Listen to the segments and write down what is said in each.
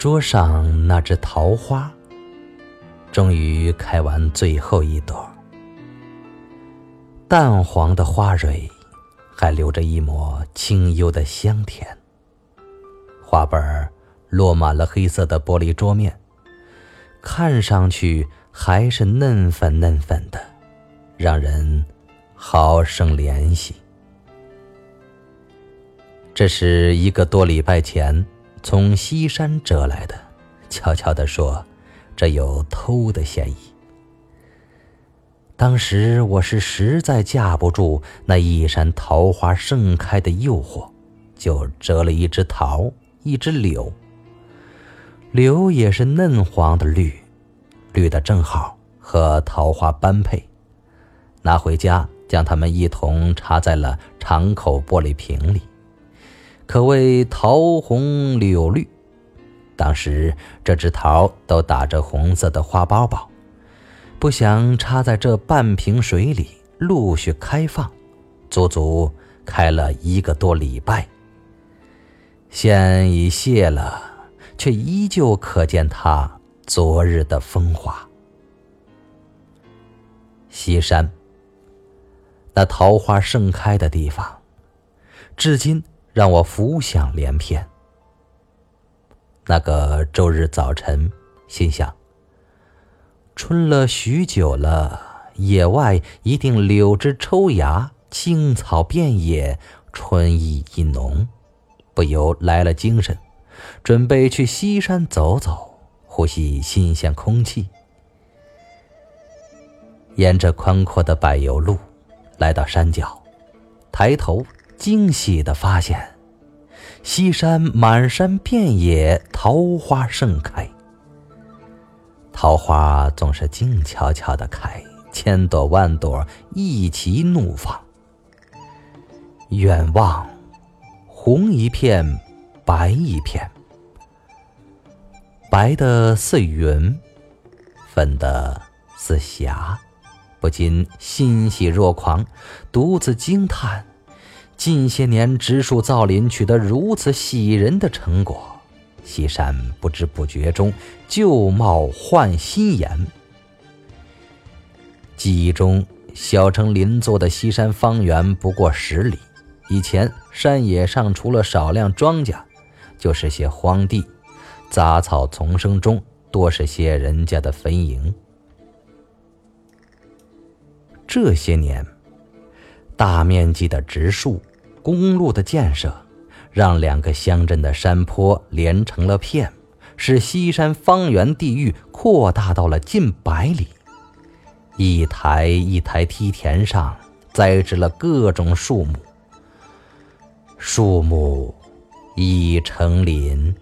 桌上那只桃花，终于开完最后一朵。淡黄的花蕊，还留着一抹清幽的香甜。花瓣落满了黑色的玻璃桌面，看上去还是嫩粉嫩粉的，让人好生怜惜。这是一个多礼拜前从西山折来的，悄悄地说，这有偷的嫌疑。当时我是实在架不住那一山桃花盛开的诱惑，就折了一枝桃，一枝柳。柳也是嫩黄的绿，绿的正好和桃花般配。拿回家，将它们一同插在了敞口玻璃瓶里，可谓桃红柳绿。当时这只桃都打着红色的花苞苞。不想插在这半瓶水里，陆续开放，足足开了一个多礼拜。现已谢了，却依旧可见它昨日的风华。西山，那桃花盛开的地方，至今让我浮想联翩。那个周日早晨，心想。春了许久了，野外一定柳枝抽芽，青草遍野，春意一浓，不由来了精神，准备去西山走走，呼吸新鲜空气。沿着宽阔的柏油路，来到山脚，抬头惊喜的发现，西山满山遍野桃花盛开。桃花总是静悄悄的开，千朵万朵一齐怒放。远望，红一片，白一片，白的似云，粉的似霞，不禁欣喜若狂，独自惊叹：近些年植树造林取得如此喜人的成果。西山不知不觉中旧貌换新颜。记忆中，小城邻座的西山方圆不过十里。以前山野上除了少量庄稼，就是些荒地，杂草丛生中多是些人家的坟茔。这些年，大面积的植树，公路的建设。让两个乡镇的山坡连成了片，使西山方圆地域扩大到了近百里。一台一台梯田上栽植了各种树木，树木已成林。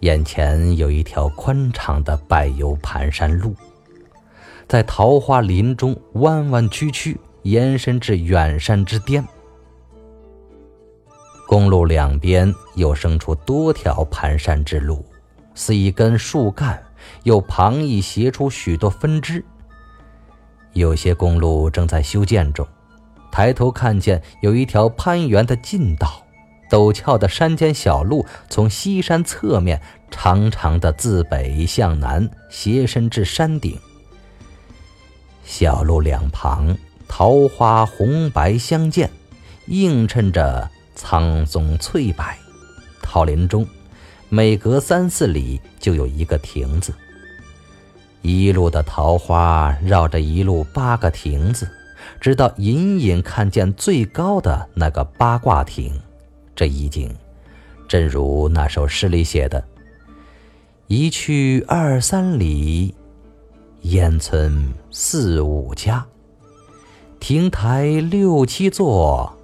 眼前有一条宽敞的柏油盘山路，在桃花林中弯弯曲曲，延伸至远山之巅。公路两边又生出多条盘山之路，似一根树干，又旁逸斜出许多分支。有些公路正在修建中，抬头看见有一条攀援的近道，陡峭的山间小路从西山侧面长长的自北向南斜伸至山顶。小路两旁桃花红白相间，映衬着。苍松翠柏，桃林中，每隔三四里就有一个亭子。一路的桃花绕着一路八个亭子，直到隐隐看见最高的那个八卦亭。这意境，正如那首诗里写的：“一去二三里，烟村四五家，亭台六七座。”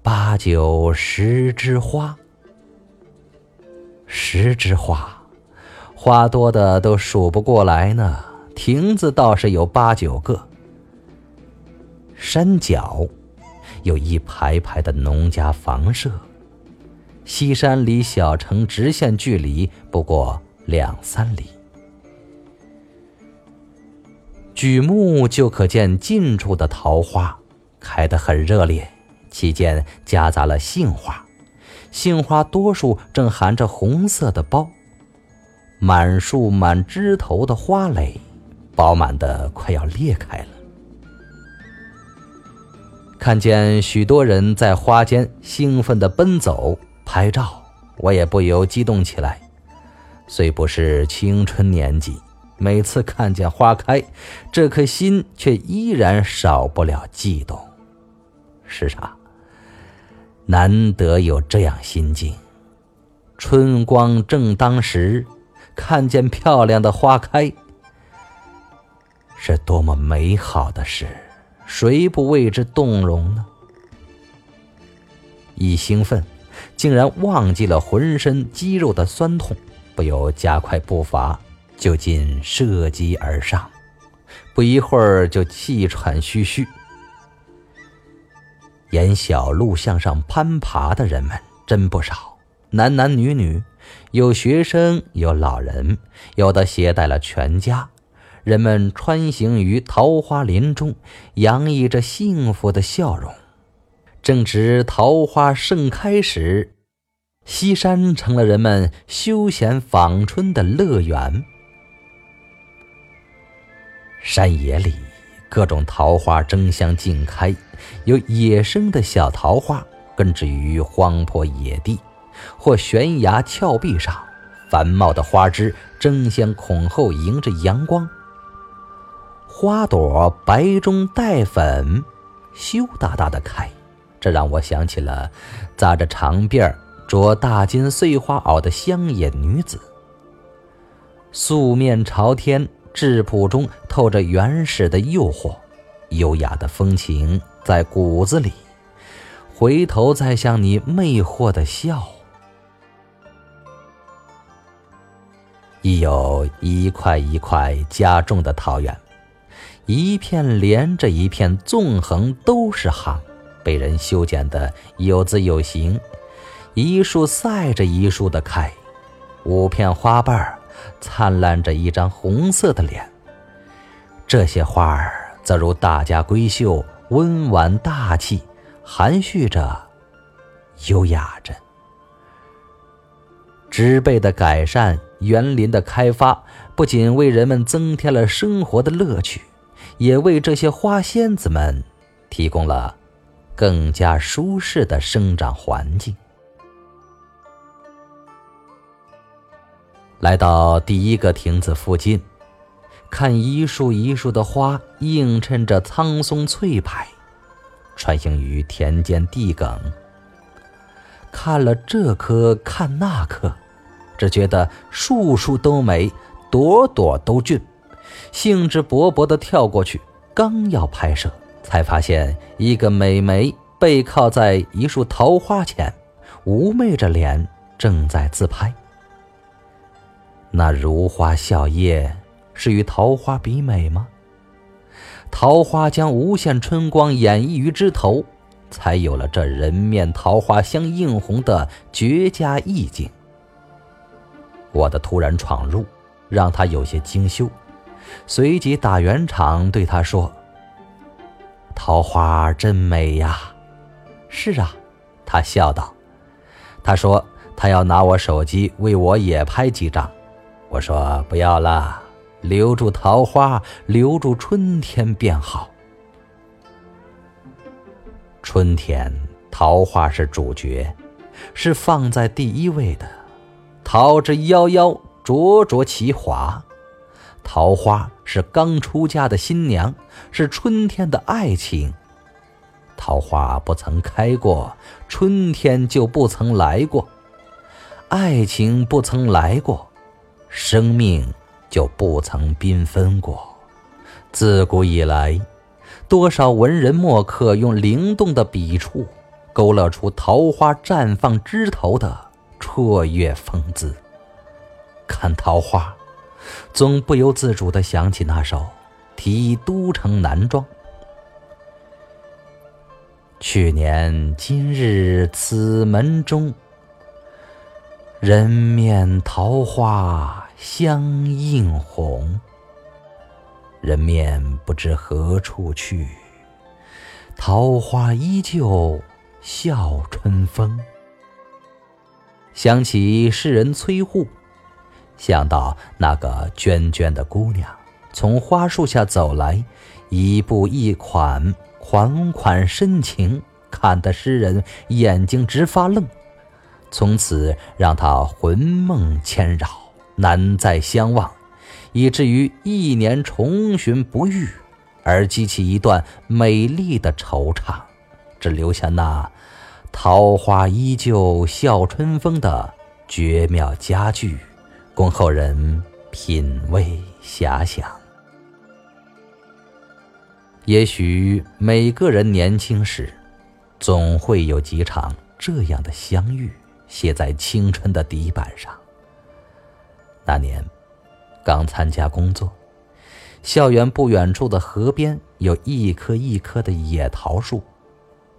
八九十枝花，十枝花，花多的都数不过来呢。亭子倒是有八九个。山脚有一排排的农家房舍。西山离小城直线距离不过两三里，举目就可见近处的桃花开得很热烈。其间夹杂了杏花，杏花多数正含着红色的苞，满树满枝头的花蕾，饱满的快要裂开了。看见许多人在花间兴奋的奔走拍照，我也不由激动起来。虽不是青春年纪，每次看见花开，这颗心却依然少不了悸动。是啊。难得有这样心境，春光正当时，看见漂亮的花开，是多么美好的事，谁不为之动容呢？一兴奋，竟然忘记了浑身肌肉的酸痛，不由加快步伐，就近射击而上，不一会儿就气喘吁吁。沿小路向上攀爬的人们真不少，男男女女，有学生，有老人，有的携带了全家。人们穿行于桃花林中，洋溢着幸福的笑容。正值桃花盛开时，西山成了人们休闲访春的乐园。山野里。各种桃花争相竞开，有野生的小桃花根植于荒坡野地或悬崖峭壁上，繁茂的花枝争先恐后迎着阳光，花朵白中带粉，羞答答的开。这让我想起了扎着长辫儿着大金碎花袄的乡野女子，素面朝天。质朴中透着原始的诱惑，优雅的风情在骨子里，回头再向你魅惑的笑。亦有一块一块加重的桃源，一片连着一片，纵横都是行，被人修剪的有姿有形，一树赛着一树的开，五片花瓣儿。灿烂着一张红色的脸。这些花儿则如大家闺秀，温婉大气，含蓄着，优雅着。植被的改善，园林的开发，不仅为人们增添了生活的乐趣，也为这些花仙子们提供了更加舒适的生长环境。来到第一个亭子附近，看一树一树的花映衬着苍松翠柏，穿行于田间地埂。看了这棵，看那棵，只觉得树树都美，朵朵都俊，兴致勃勃地跳过去，刚要拍摄，才发现一个美眉背靠在一束桃花前，妩媚着脸，正在自拍。那如花笑靥，是与桃花比美吗？桃花将无限春光演绎于枝头，才有了这人面桃花相映红的绝佳意境。我的突然闯入，让他有些惊羞，随即打圆场对他说：“桃花真美呀！”“是啊。”他笑道。他说他要拿我手机为我也拍几张。我说不要了，留住桃花，留住春天便好。春天，桃花是主角，是放在第一位的。桃之夭夭，灼灼其华。桃花是刚出嫁的新娘，是春天的爱情。桃花不曾开过，春天就不曾来过；爱情不曾来过。生命就不曾缤纷过。自古以来，多少文人墨客用灵动的笔触，勾勒出桃花绽放枝头的绰约风姿。看桃花，总不由自主地想起那首《题都城南庄》：“去年今日此门中。”人面桃花相映红，人面不知何处去，桃花依旧笑春风。想起诗人崔护，想到那个娟娟的姑娘从花树下走来，一步一款，款款深情，看得诗人眼睛直发愣。从此让他魂梦牵绕，难再相忘，以至于一年重寻不遇，而激起一段美丽的惆怅，只留下那。桃花依旧笑春风的绝妙佳句，供后人品味遐想。也许每个人年轻时，总会有几场这样的相遇，写在青春的底板上。那年，刚参加工作，校园不远处的河边有一棵一棵的野桃树。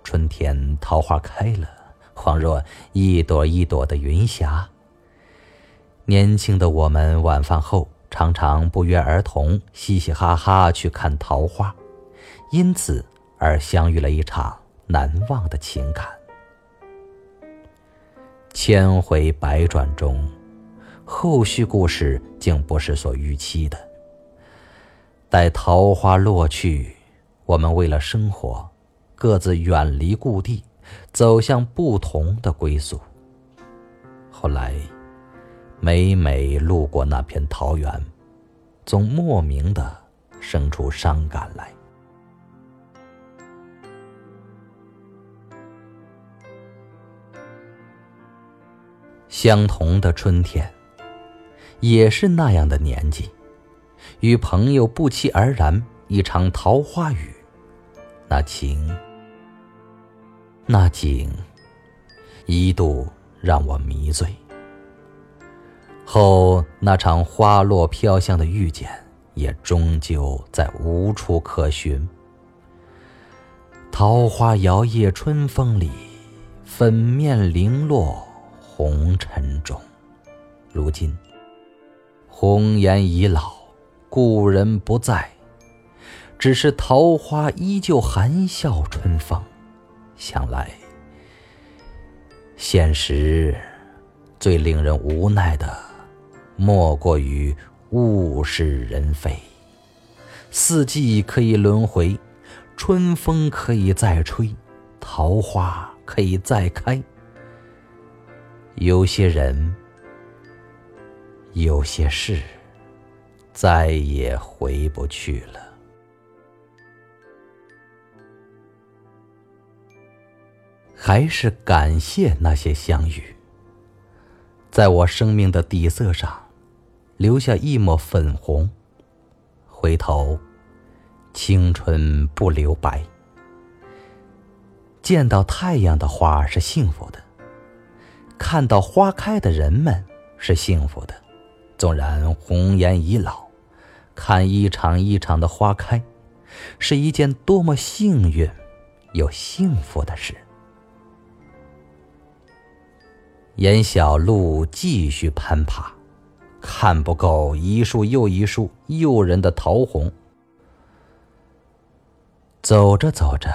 春天桃花开了，恍若一朵一朵的云霞。年轻的我们晚饭后常常不约而同，嘻嘻哈哈去看桃花，因此而相遇了一场难忘的情感。千回百转中，后续故事竟不是所预期的。待桃花落去，我们为了生活。各自远离故地，走向不同的归宿。后来，每每路过那片桃源，总莫名的生出伤感来。相同的春天，也是那样的年纪，与朋友不期而然一场桃花雨，那情。那景一度让我迷醉，后那场花落飘香的遇见也终究在无处可寻。桃花摇曳春风里，粉面零落红尘中。如今红颜已老，故人不在，只是桃花依旧含笑春风。想来，现实最令人无奈的，莫过于物是人非。四季可以轮回，春风可以再吹，桃花可以再开。有些人，有些事，再也回不去了。还是感谢那些相遇，在我生命的底色上留下一抹粉红。回头，青春不留白。见到太阳的花是幸福的，看到花开的人们是幸福的。纵然红颜已老，看一场一场的花开，是一件多么幸运又幸福的事。沿小路继续攀爬，看不够一束又一束诱人的桃红。走着走着，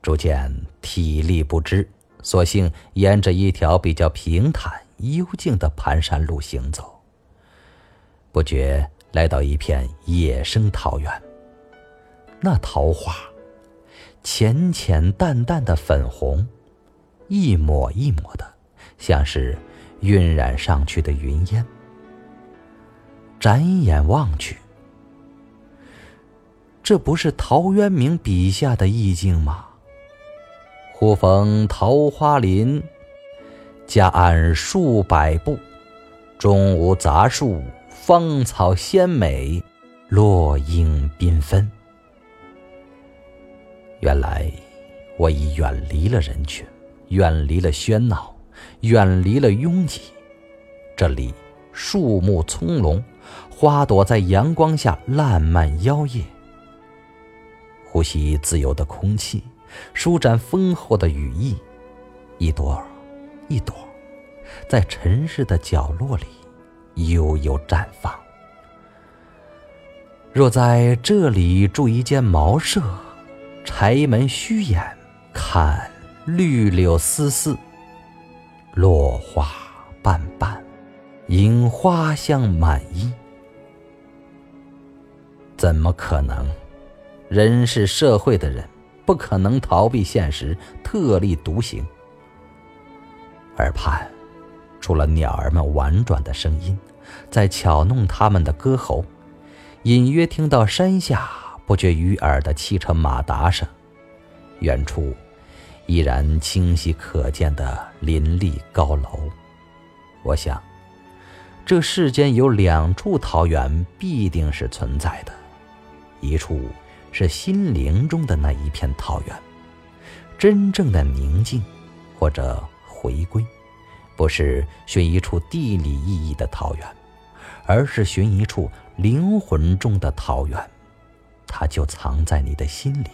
逐渐体力不支，索性沿着一条比较平坦幽静的盘山路行走。不觉来到一片野生桃源，那桃花浅浅淡淡的粉红，一抹一抹的。像是晕染上去的云烟。展眼望去，这不是陶渊明笔下的意境吗？忽逢桃花林，夹岸数百步，中无杂树，芳草鲜美，落英缤纷。原来我已远离了人群，远离了喧闹。远离了拥挤，这里树木葱茏，花朵在阳光下烂漫摇曳。呼吸自由的空气，舒展丰厚的羽翼，一朵一朵，在尘世的角落里悠悠绽放。若在这里住一间茅舍，柴门虚掩，看绿柳丝丝。落花瓣瓣，引花香满衣。怎么可能？人是社会的人，不可能逃避现实，特立独行。耳畔，出了鸟儿们婉转的声音，在巧弄它们的歌喉，隐约听到山下不绝于耳的汽车马达声。远处，依然清晰可见的林立高楼。我想，这世间有两处桃源必定是存在的，一处是心灵中的那一片桃源，真正的宁静，或者回归，不是寻一处地理意义的桃源，而是寻一处灵魂中的桃源，它就藏在你的心里。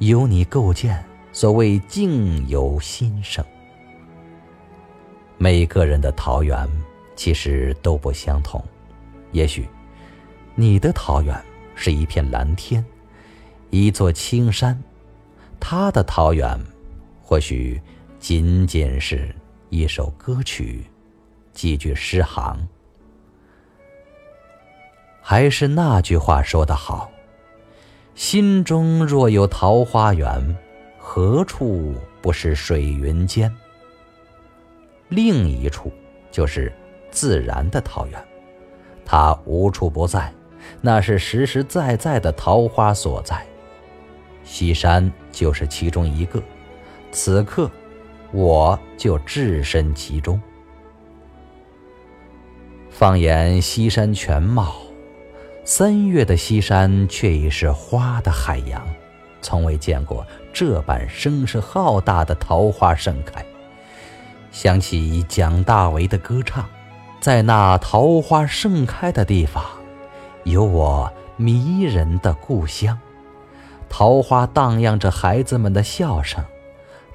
由你构建，所谓境由心生。每个人的桃源其实都不相同，也许你的桃源是一片蓝天，一座青山，他的桃源或许仅仅是一首歌曲，几句诗行。还是那句话说得好。心中若有桃花源，何处不是水云间？另一处就是自然的桃源，它无处不在，那是实实在在的桃花所在。西山就是其中一个，此刻我就置身其中。放眼西山全貌。三月的西山却已是花的海洋，从未见过这般声势浩大的桃花盛开。想起蒋大为的歌唱，在那桃花盛开的地方，有我迷人的故乡。桃花荡漾着孩子们的笑声，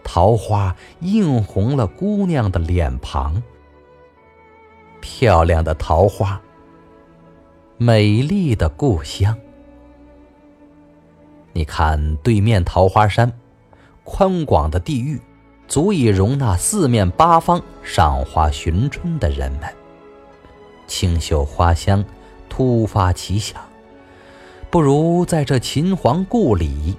桃花映红了姑娘的脸庞。漂亮的桃花。美丽的故乡，你看对面桃花山，宽广的地域，足以容纳四面八方赏花寻春的人们。清秀花香，突发奇想，不如在这秦皇故里，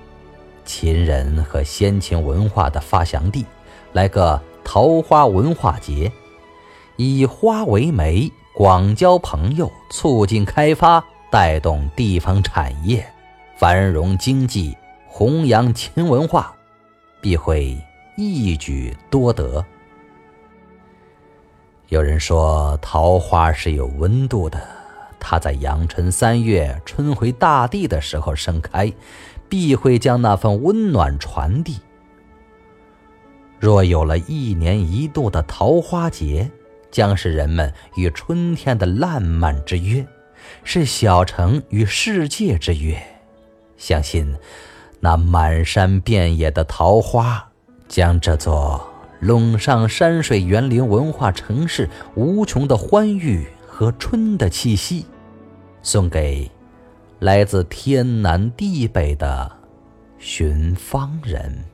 秦人和先秦文化的发祥地，来个桃花文化节，以花为媒。广交朋友，促进开发，带动地方产业，繁荣经济，弘扬秦文化，必会一举多得。有人说，桃花是有温度的，它在阳春三月春回大地的时候盛开，必会将那份温暖传递。若有了一年一度的桃花节。将是人们与春天的烂漫之约，是小城与世界之约。相信那满山遍野的桃花，将这座陇上山水园林文化城市无穷的欢愉和春的气息，送给来自天南地北的寻芳人。